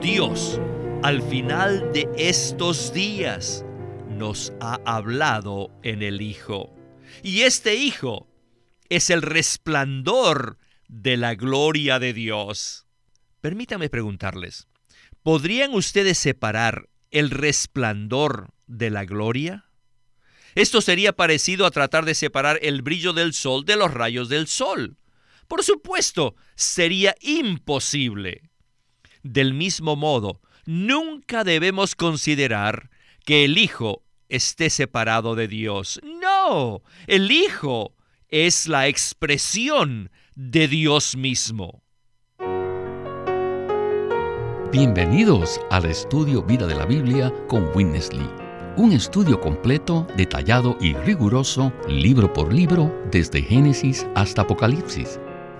Dios, al final de estos días, nos ha hablado en el Hijo. Y este Hijo es el resplandor de la gloria de Dios. Permítame preguntarles, ¿podrían ustedes separar el resplandor de la gloria? Esto sería parecido a tratar de separar el brillo del sol de los rayos del sol. Por supuesto, sería imposible. Del mismo modo, nunca debemos considerar que el Hijo esté separado de Dios. No, el Hijo es la expresión de Dios mismo. Bienvenidos al estudio Vida de la Biblia con Winnesley. Un estudio completo, detallado y riguroso, libro por libro, desde Génesis hasta Apocalipsis,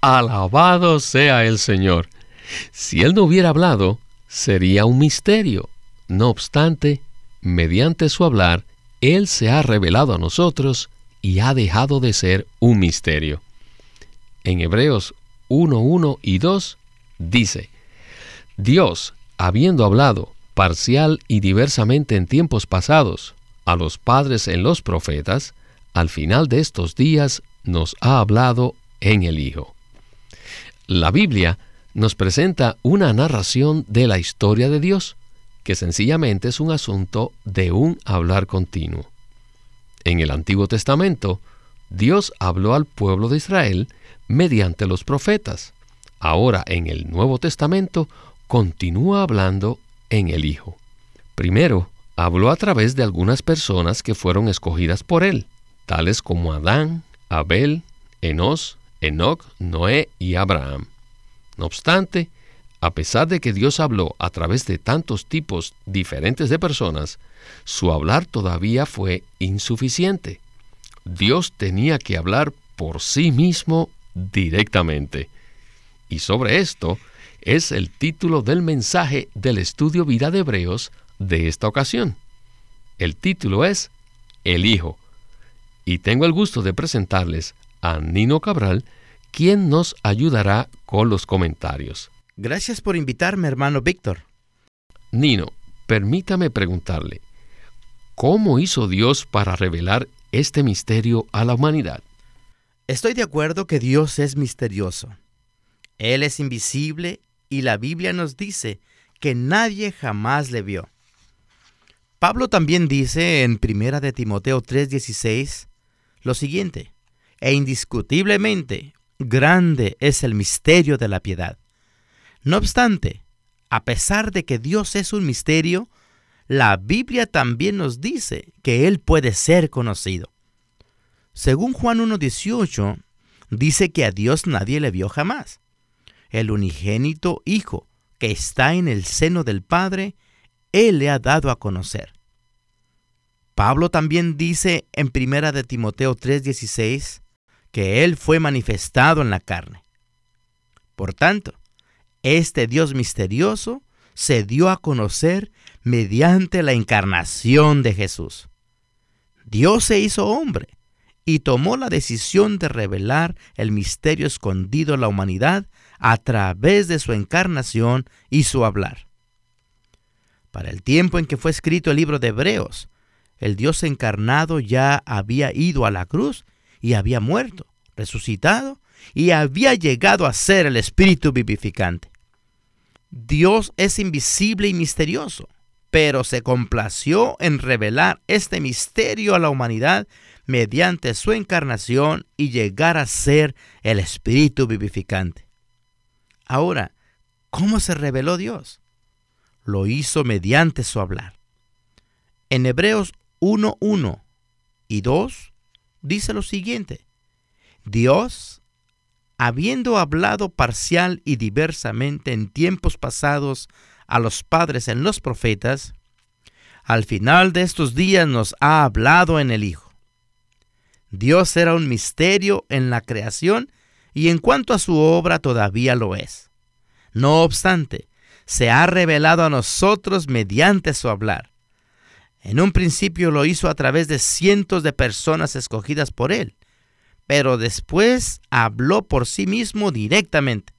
Alabado sea el Señor. Si Él no hubiera hablado, sería un misterio. No obstante, mediante su hablar, Él se ha revelado a nosotros y ha dejado de ser un misterio. En Hebreos 1, 1 y 2 dice, Dios habiendo hablado parcial y diversamente en tiempos pasados a los padres en los profetas, al final de estos días nos ha hablado en el Hijo. La Biblia nos presenta una narración de la historia de Dios, que sencillamente es un asunto de un hablar continuo. En el Antiguo Testamento, Dios habló al pueblo de Israel mediante los profetas. Ahora en el Nuevo Testamento continúa hablando en el Hijo. Primero, habló a través de algunas personas que fueron escogidas por él, tales como Adán, Abel, Enos, Enoch, Noé y Abraham. No obstante, a pesar de que Dios habló a través de tantos tipos diferentes de personas, su hablar todavía fue insuficiente. Dios tenía que hablar por sí mismo directamente. Y sobre esto, es el título del mensaje del estudio Vida de Hebreos de esta ocasión. El título es El Hijo. Y tengo el gusto de presentarles a Nino Cabral, quien nos ayudará con los comentarios. Gracias por invitarme, hermano Víctor. Nino, permítame preguntarle, ¿cómo hizo Dios para revelar este misterio a la humanidad? Estoy de acuerdo que Dios es misterioso. Él es invisible y la Biblia nos dice que nadie jamás le vio. Pablo también dice en 1 de Timoteo 3:16 lo siguiente, e indiscutiblemente grande es el misterio de la piedad. No obstante, a pesar de que Dios es un misterio, la Biblia también nos dice que Él puede ser conocido. Según Juan 1.18, dice que a Dios nadie le vio jamás el unigénito Hijo, que está en el seno del Padre, Él le ha dado a conocer. Pablo también dice en 1 de Timoteo 3:16 que Él fue manifestado en la carne. Por tanto, este Dios misterioso se dio a conocer mediante la encarnación de Jesús. Dios se hizo hombre y tomó la decisión de revelar el misterio escondido a la humanidad a través de su encarnación y su hablar. Para el tiempo en que fue escrito el libro de Hebreos, el Dios encarnado ya había ido a la cruz y había muerto, resucitado y había llegado a ser el Espíritu vivificante. Dios es invisible y misterioso, pero se complació en revelar este misterio a la humanidad mediante su encarnación y llegar a ser el Espíritu vivificante. Ahora, ¿cómo se reveló Dios? Lo hizo mediante su hablar. En Hebreos 1.1 y 2 dice lo siguiente. Dios, habiendo hablado parcial y diversamente en tiempos pasados a los padres en los profetas, al final de estos días nos ha hablado en el Hijo. Dios era un misterio en la creación y en cuanto a su obra todavía lo es. No obstante, se ha revelado a nosotros mediante su hablar. En un principio lo hizo a través de cientos de personas escogidas por él, pero después habló por sí mismo directamente.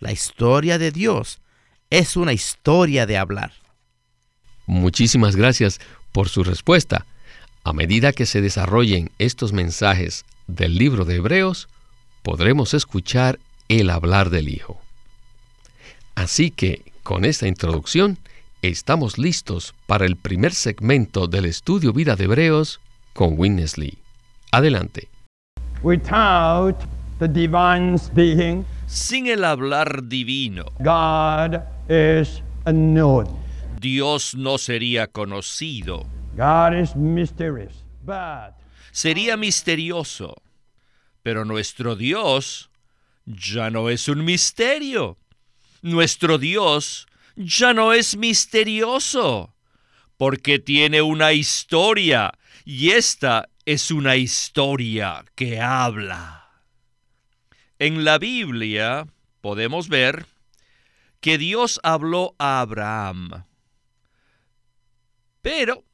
La historia de Dios es una historia de hablar. Muchísimas gracias por su respuesta. A medida que se desarrollen estos mensajes del libro de Hebreos, podremos escuchar el hablar del Hijo. Así que, con esta introducción, estamos listos para el primer segmento del estudio Vida de Hebreos con Winnesley. Adelante. Without the divine speaking, Sin el hablar divino, God is unknown. Dios no sería conocido. God is mysterious. But Sería misterioso. Pero nuestro Dios ya no es un misterio. Nuestro Dios ya no es misterioso. Porque tiene una historia. Y esta es una historia que habla. En la Biblia podemos ver que Dios habló a Abraham. Pero,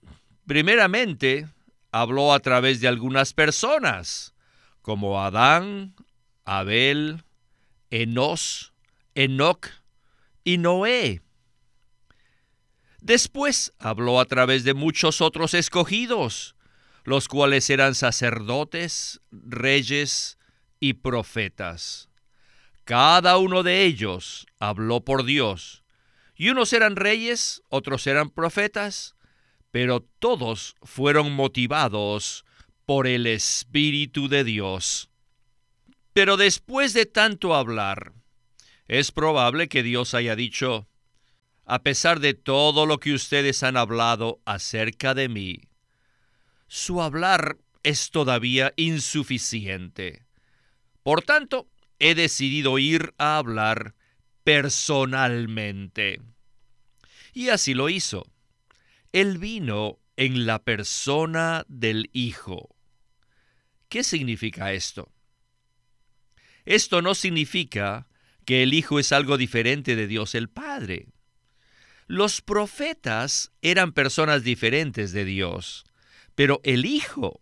primeramente, habló a través de algunas personas, como Adán, Abel, Enos, Enoc y Noé. Después habló a través de muchos otros escogidos, los cuales eran sacerdotes, reyes y profetas. Cada uno de ellos habló por Dios, y unos eran reyes, otros eran profetas, pero todos fueron motivados por el Espíritu de Dios. Pero después de tanto hablar, es probable que Dios haya dicho, a pesar de todo lo que ustedes han hablado acerca de mí, su hablar es todavía insuficiente. Por tanto, he decidido ir a hablar personalmente. Y así lo hizo. Él vino en la persona del Hijo. ¿Qué significa esto? Esto no significa que el Hijo es algo diferente de Dios el Padre. Los profetas eran personas diferentes de Dios, pero el Hijo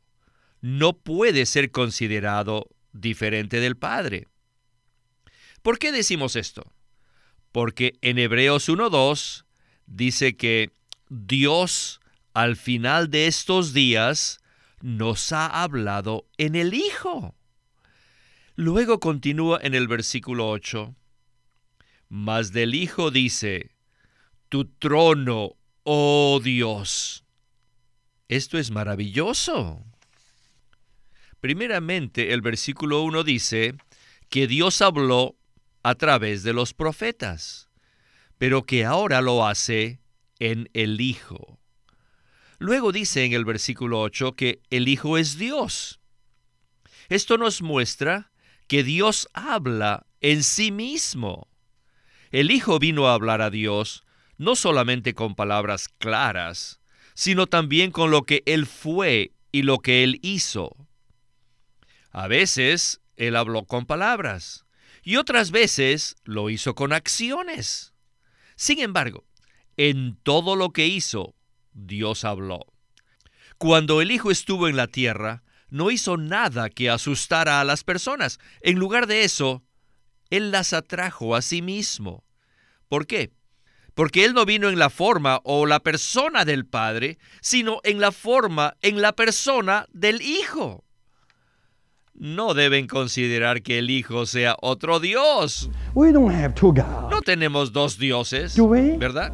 no puede ser considerado diferente del Padre. ¿Por qué decimos esto? Porque en Hebreos 1.2 dice que Dios al final de estos días nos ha hablado en el Hijo. Luego continúa en el versículo 8. Mas del Hijo dice, tu trono, oh Dios. Esto es maravilloso. Primeramente, el versículo 1 dice que Dios habló a través de los profetas, pero que ahora lo hace en el Hijo. Luego dice en el versículo 8 que el Hijo es Dios. Esto nos muestra que Dios habla en sí mismo. El Hijo vino a hablar a Dios no solamente con palabras claras, sino también con lo que Él fue y lo que Él hizo. A veces Él habló con palabras y otras veces lo hizo con acciones. Sin embargo, en todo lo que hizo, Dios habló. Cuando el Hijo estuvo en la tierra, no hizo nada que asustara a las personas. En lugar de eso, Él las atrajo a sí mismo. ¿Por qué? Porque Él no vino en la forma o la persona del Padre, sino en la forma, en la persona del Hijo. No deben considerar que el Hijo sea otro Dios. we don't have two gods. No tenemos dos dioses, Do we? ¿verdad?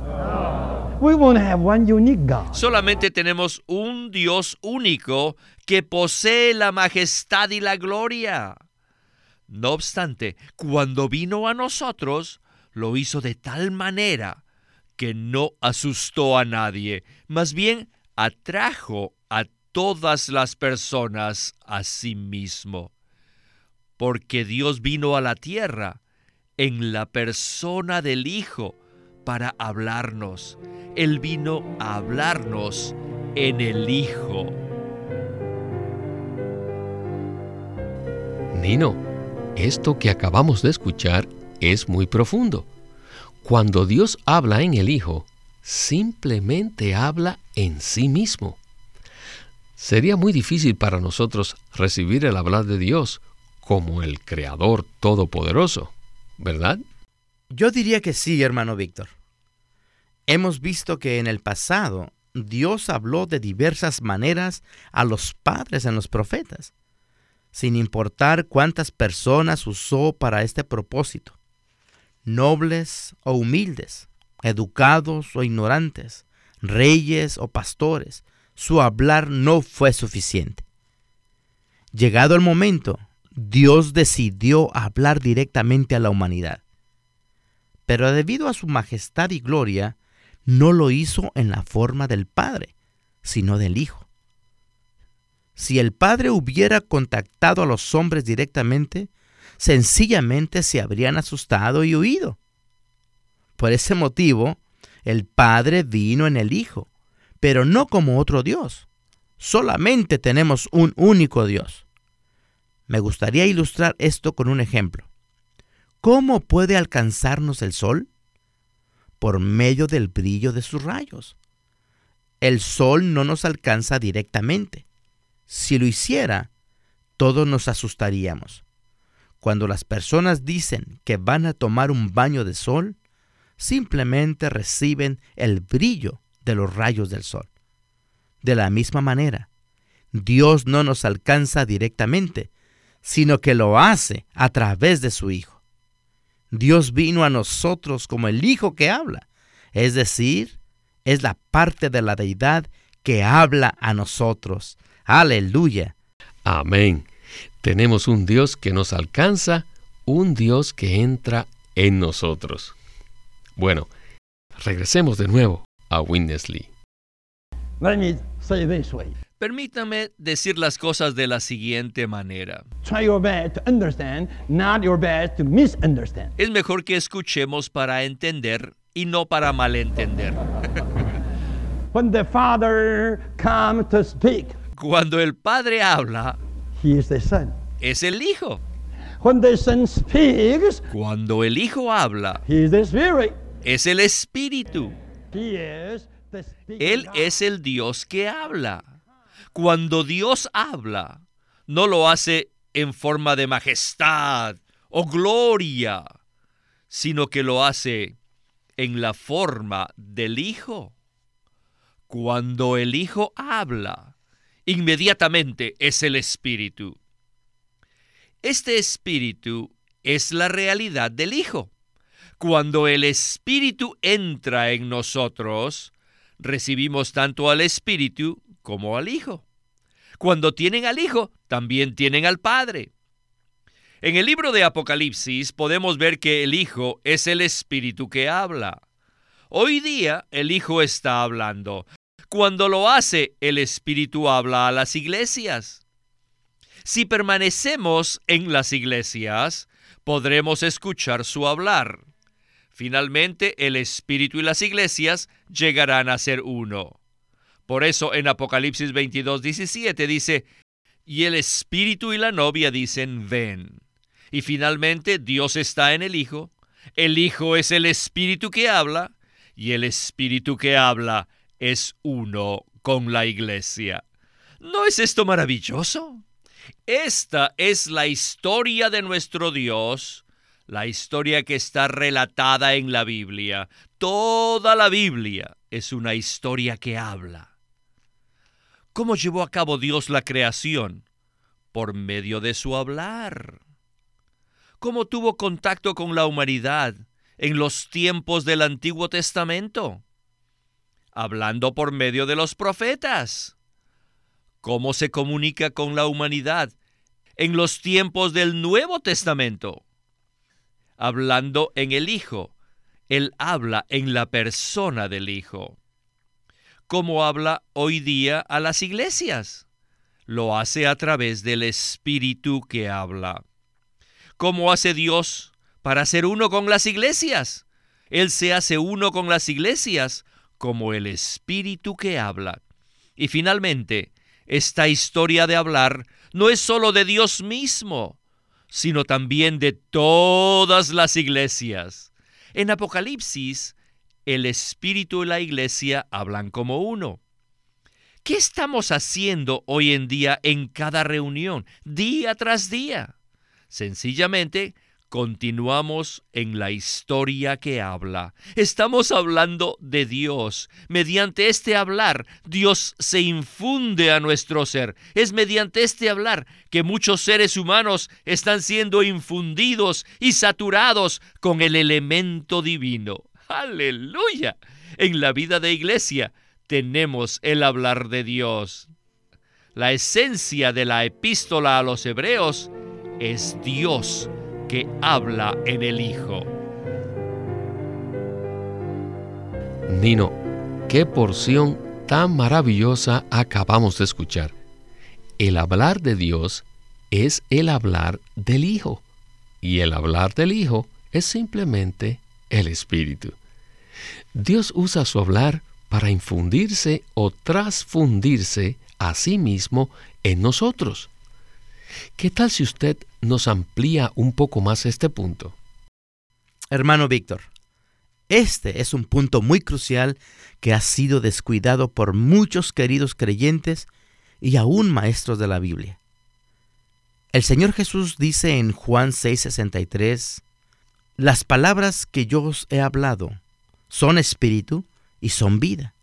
We won't have one unique God. Solamente tenemos un Dios único que posee la majestad y la gloria. No obstante, cuando vino a nosotros, lo hizo de tal manera que no asustó a nadie, más bien atrajo a todas las personas a sí mismo. Porque Dios vino a la tierra en la persona del Hijo para hablarnos. Él vino a hablarnos en el Hijo. Nino, esto que acabamos de escuchar es muy profundo. Cuando Dios habla en el Hijo, simplemente habla en sí mismo. Sería muy difícil para nosotros recibir el hablar de Dios como el Creador Todopoderoso, ¿verdad? Yo diría que sí, hermano Víctor. Hemos visto que en el pasado Dios habló de diversas maneras a los padres en los profetas, sin importar cuántas personas usó para este propósito, nobles o humildes, educados o ignorantes, reyes o pastores, su hablar no fue suficiente. Llegado el momento, Dios decidió hablar directamente a la humanidad. Pero debido a su majestad y gloria, no lo hizo en la forma del Padre, sino del Hijo. Si el Padre hubiera contactado a los hombres directamente, sencillamente se habrían asustado y huido. Por ese motivo, el Padre vino en el Hijo, pero no como otro Dios. Solamente tenemos un único Dios. Me gustaría ilustrar esto con un ejemplo. ¿Cómo puede alcanzarnos el sol? Por medio del brillo de sus rayos. El sol no nos alcanza directamente. Si lo hiciera, todos nos asustaríamos. Cuando las personas dicen que van a tomar un baño de sol, simplemente reciben el brillo de los rayos del sol. De la misma manera, Dios no nos alcanza directamente, sino que lo hace a través de su Hijo. Dios vino a nosotros como el Hijo que habla, es decir, es la parte de la deidad que habla a nosotros. Aleluya. Amén. Tenemos un Dios que nos alcanza, un Dios que entra en nosotros. Bueno, regresemos de nuevo a Winnesley. Let me say this way. Permítame decir las cosas de la siguiente manera. Try your best to understand, not your best to misunderstand. Es mejor que escuchemos para entender y no para malentender. When the Father comes to speak, Cuando el Padre habla, He is the Son. es el Hijo. When the Son speaks, Cuando el Hijo habla, He is the Spirit. es el Espíritu. He is the speaking Él es el Dios que habla. Cuando Dios habla, no lo hace en forma de majestad o gloria, sino que lo hace en la forma del Hijo. Cuando el Hijo habla, inmediatamente es el Espíritu. Este Espíritu es la realidad del Hijo. Cuando el Espíritu entra en nosotros, recibimos tanto al Espíritu como al Hijo. Cuando tienen al Hijo, también tienen al Padre. En el libro de Apocalipsis podemos ver que el Hijo es el Espíritu que habla. Hoy día el Hijo está hablando. Cuando lo hace, el Espíritu habla a las iglesias. Si permanecemos en las iglesias, podremos escuchar su hablar. Finalmente, el Espíritu y las iglesias llegarán a ser uno. Por eso en Apocalipsis 22, 17 dice, y el Espíritu y la novia dicen, ven. Y finalmente Dios está en el Hijo, el Hijo es el Espíritu que habla, y el Espíritu que habla es uno con la iglesia. ¿No es esto maravilloso? Esta es la historia de nuestro Dios, la historia que está relatada en la Biblia. Toda la Biblia es una historia que habla. ¿Cómo llevó a cabo Dios la creación? Por medio de su hablar. ¿Cómo tuvo contacto con la humanidad en los tiempos del Antiguo Testamento? Hablando por medio de los profetas. ¿Cómo se comunica con la humanidad en los tiempos del Nuevo Testamento? Hablando en el Hijo. Él habla en la persona del Hijo. ¿Cómo habla hoy día a las iglesias? Lo hace a través del Espíritu que habla. ¿Cómo hace Dios para ser uno con las iglesias? Él se hace uno con las iglesias como el Espíritu que habla. Y finalmente, esta historia de hablar no es sólo de Dios mismo, sino también de todas las iglesias. En Apocalipsis, el Espíritu y la iglesia hablan como uno. ¿Qué estamos haciendo hoy en día en cada reunión, día tras día? Sencillamente, continuamos en la historia que habla. Estamos hablando de Dios. Mediante este hablar, Dios se infunde a nuestro ser. Es mediante este hablar que muchos seres humanos están siendo infundidos y saturados con el elemento divino. Aleluya. En la vida de iglesia tenemos el hablar de Dios. La esencia de la epístola a los hebreos es Dios que habla en el Hijo. Nino, qué porción tan maravillosa acabamos de escuchar. El hablar de Dios es el hablar del Hijo. Y el hablar del Hijo es simplemente el Espíritu. Dios usa su hablar para infundirse o transfundirse a sí mismo en nosotros. ¿Qué tal si usted nos amplía un poco más este punto? Hermano Víctor, este es un punto muy crucial que ha sido descuidado por muchos queridos creyentes y aún maestros de la Biblia. El Señor Jesús dice en Juan 6:63, Las palabras que yo os he hablado son espíritu y son vida.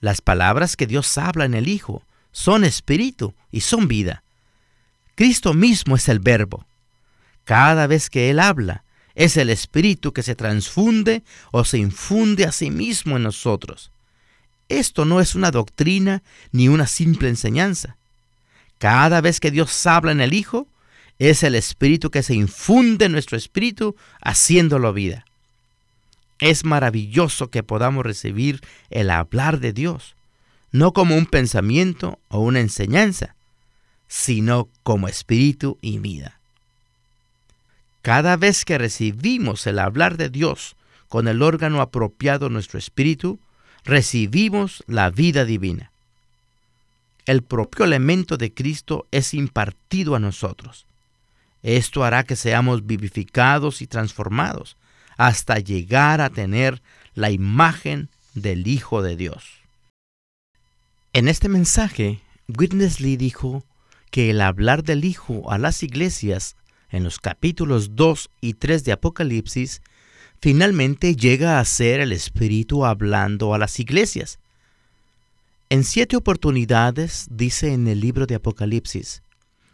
Las palabras que Dios habla en el Hijo son espíritu y son vida. Cristo mismo es el verbo. Cada vez que Él habla, es el espíritu que se transfunde o se infunde a sí mismo en nosotros. Esto no es una doctrina ni una simple enseñanza. Cada vez que Dios habla en el Hijo, es el espíritu que se infunde en nuestro espíritu, haciéndolo vida. Es maravilloso que podamos recibir el hablar de Dios, no como un pensamiento o una enseñanza, sino como espíritu y vida. Cada vez que recibimos el hablar de Dios con el órgano apropiado nuestro espíritu, recibimos la vida divina. El propio elemento de Cristo es impartido a nosotros. Esto hará que seamos vivificados y transformados hasta llegar a tener la imagen del Hijo de Dios. En este mensaje, Witness Lee dijo que el hablar del Hijo a las iglesias en los capítulos 2 y 3 de Apocalipsis finalmente llega a ser el Espíritu hablando a las iglesias. En siete oportunidades dice en el libro de Apocalipsis,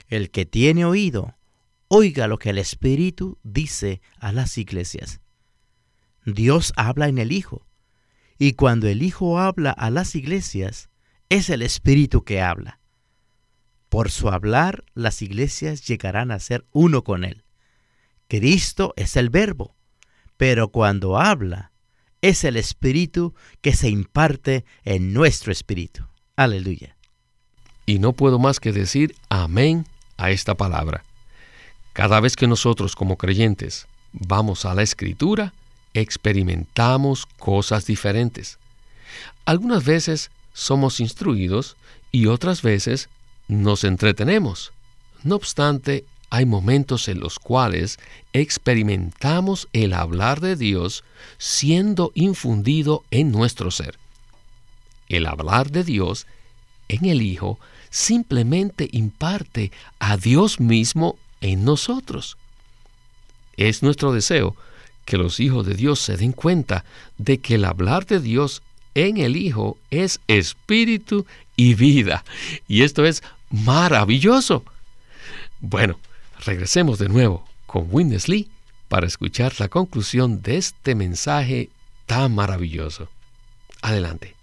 el que tiene oído, oiga lo que el Espíritu dice a las iglesias. Dios habla en el Hijo. Y cuando el Hijo habla a las iglesias, es el Espíritu que habla. Por su hablar, las iglesias llegarán a ser uno con Él. Cristo es el verbo, pero cuando habla, es el Espíritu que se imparte en nuestro espíritu. Aleluya. Y no puedo más que decir amén a esta palabra. Cada vez que nosotros como creyentes vamos a la escritura, experimentamos cosas diferentes. Algunas veces somos instruidos y otras veces nos entretenemos. No obstante, hay momentos en los cuales experimentamos el hablar de Dios siendo infundido en nuestro ser. El hablar de Dios en el Hijo simplemente imparte a Dios mismo en nosotros. Es nuestro deseo que los hijos de Dios se den cuenta de que el hablar de Dios en el Hijo es espíritu y vida. Y esto es maravilloso. Bueno, regresemos de nuevo con Witness Lee para escuchar la conclusión de este mensaje tan maravilloso. Adelante.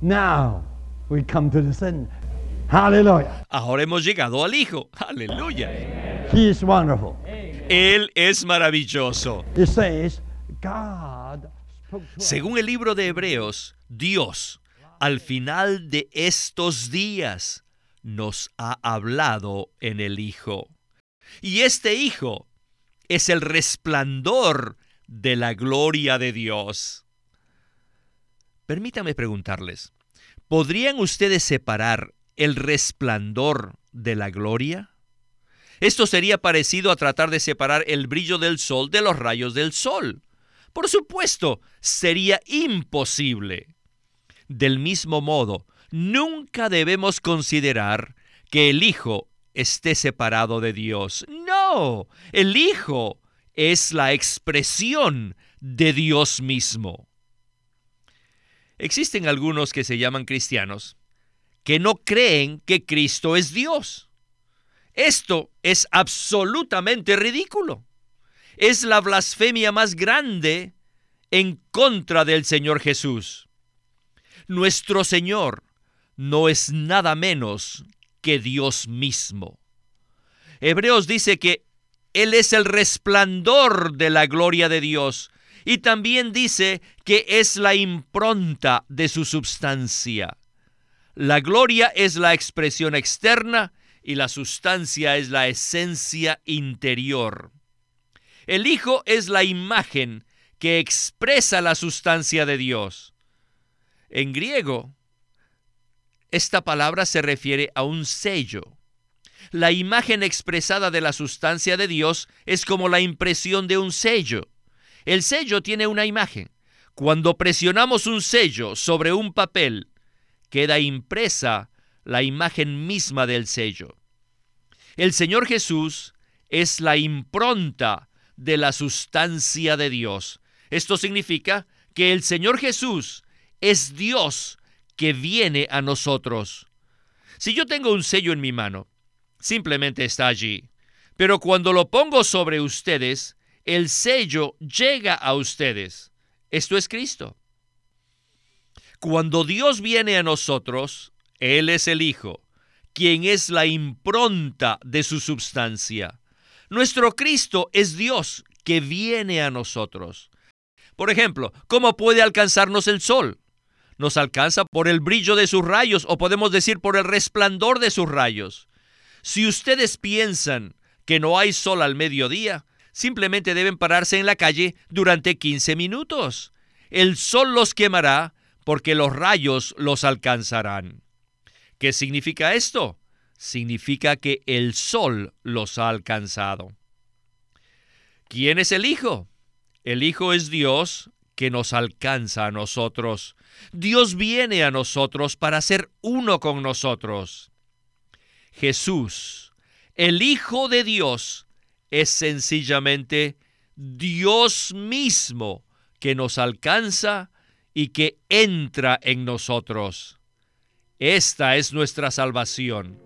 Now we come to the sin. Hallelujah. Ahora hemos llegado al Hijo. Aleluya. He is wonderful. Él es maravilloso. It says, God. Según el libro de Hebreos, Dios, al final de estos días, nos ha hablado en el Hijo. Y este Hijo es el resplandor de la gloria de Dios. Permítame preguntarles, ¿podrían ustedes separar el resplandor de la gloria? Esto sería parecido a tratar de separar el brillo del sol de los rayos del sol. Por supuesto, sería imposible. Del mismo modo, nunca debemos considerar que el Hijo esté separado de Dios. No, el Hijo es la expresión de Dios mismo. Existen algunos que se llaman cristianos que no creen que Cristo es Dios. Esto es absolutamente ridículo. Es la blasfemia más grande en contra del Señor Jesús. Nuestro Señor no es nada menos que Dios mismo. Hebreos dice que Él es el resplandor de la gloria de Dios y también dice que es la impronta de su substancia. La gloria es la expresión externa y la sustancia es la esencia interior. El Hijo es la imagen que expresa la sustancia de Dios. En griego, esta palabra se refiere a un sello. La imagen expresada de la sustancia de Dios es como la impresión de un sello. El sello tiene una imagen. Cuando presionamos un sello sobre un papel, queda impresa la imagen misma del sello. El Señor Jesús es la impronta de la sustancia de Dios. Esto significa que el Señor Jesús es Dios que viene a nosotros. Si yo tengo un sello en mi mano, simplemente está allí. Pero cuando lo pongo sobre ustedes, el sello llega a ustedes. Esto es Cristo. Cuando Dios viene a nosotros, Él es el Hijo, quien es la impronta de su substancia. Nuestro Cristo es Dios que viene a nosotros. Por ejemplo, ¿cómo puede alcanzarnos el sol? Nos alcanza por el brillo de sus rayos o podemos decir por el resplandor de sus rayos. Si ustedes piensan que no hay sol al mediodía, simplemente deben pararse en la calle durante 15 minutos. El sol los quemará porque los rayos los alcanzarán. ¿Qué significa esto? Significa que el sol los ha alcanzado. ¿Quién es el Hijo? El Hijo es Dios que nos alcanza a nosotros. Dios viene a nosotros para ser uno con nosotros. Jesús, el Hijo de Dios, es sencillamente Dios mismo que nos alcanza y que entra en nosotros. Esta es nuestra salvación,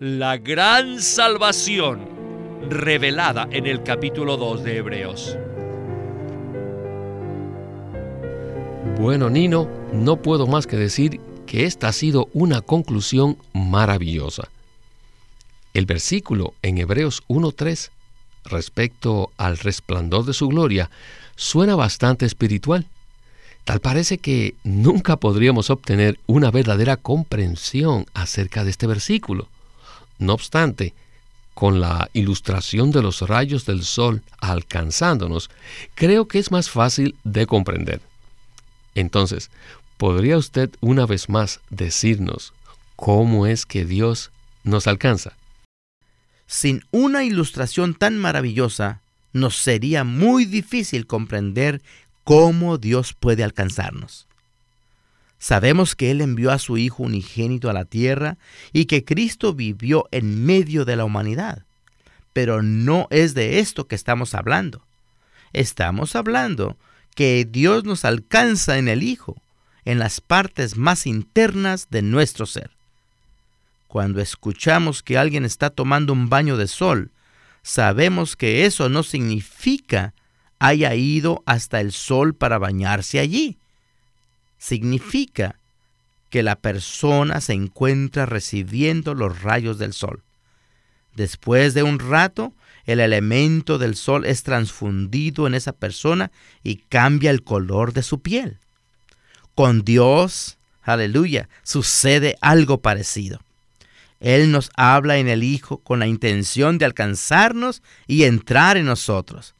la gran salvación revelada en el capítulo 2 de Hebreos. Bueno, Nino, no puedo más que decir que esta ha sido una conclusión maravillosa. El versículo en Hebreos 1.3 respecto al resplandor de su gloria suena bastante espiritual. Tal parece que nunca podríamos obtener una verdadera comprensión acerca de este versículo. No obstante, con la ilustración de los rayos del sol alcanzándonos, creo que es más fácil de comprender. Entonces, ¿podría usted una vez más decirnos cómo es que Dios nos alcanza? Sin una ilustración tan maravillosa, nos sería muy difícil comprender cómo Dios puede alcanzarnos. Sabemos que Él envió a su Hijo unigénito a la tierra y que Cristo vivió en medio de la humanidad. Pero no es de esto que estamos hablando. Estamos hablando que Dios nos alcanza en el Hijo, en las partes más internas de nuestro ser. Cuando escuchamos que alguien está tomando un baño de sol, sabemos que eso no significa haya ido hasta el sol para bañarse allí. Significa que la persona se encuentra recibiendo los rayos del sol. Después de un rato, el elemento del sol es transfundido en esa persona y cambia el color de su piel. Con Dios, aleluya, sucede algo parecido. Él nos habla en el Hijo con la intención de alcanzarnos y entrar en nosotros.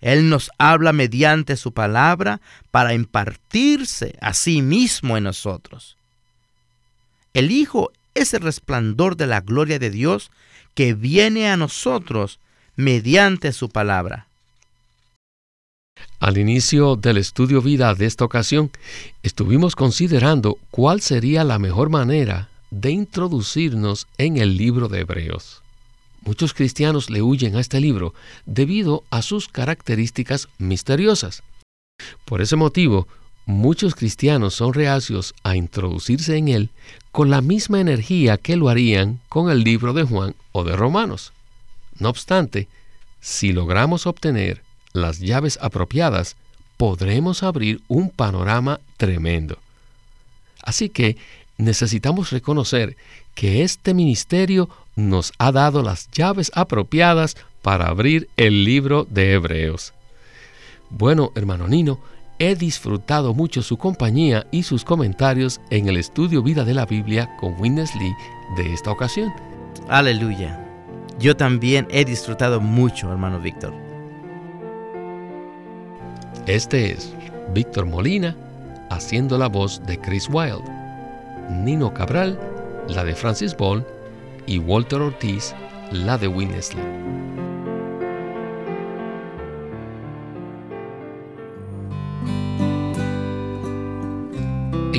Él nos habla mediante su palabra para impartirse a sí mismo en nosotros. El Hijo es el resplandor de la gloria de Dios que viene a nosotros mediante su palabra. Al inicio del estudio vida de esta ocasión, estuvimos considerando cuál sería la mejor manera de introducirnos en el libro de Hebreos. Muchos cristianos le huyen a este libro debido a sus características misteriosas. Por ese motivo, muchos cristianos son reacios a introducirse en él con la misma energía que lo harían con el libro de Juan o de Romanos. No obstante, si logramos obtener las llaves apropiadas, podremos abrir un panorama tremendo. Así que necesitamos reconocer que este ministerio nos ha dado las llaves apropiadas para abrir el libro de Hebreos. Bueno, hermano Nino, he disfrutado mucho su compañía y sus comentarios en el estudio Vida de la Biblia con Witness Lee de esta ocasión. Aleluya. Yo también he disfrutado mucho, hermano Víctor. Este es Víctor Molina haciendo la voz de Chris Wilde, Nino Cabral, la de Francis Ball y Walter Ortiz, la de Winnesley.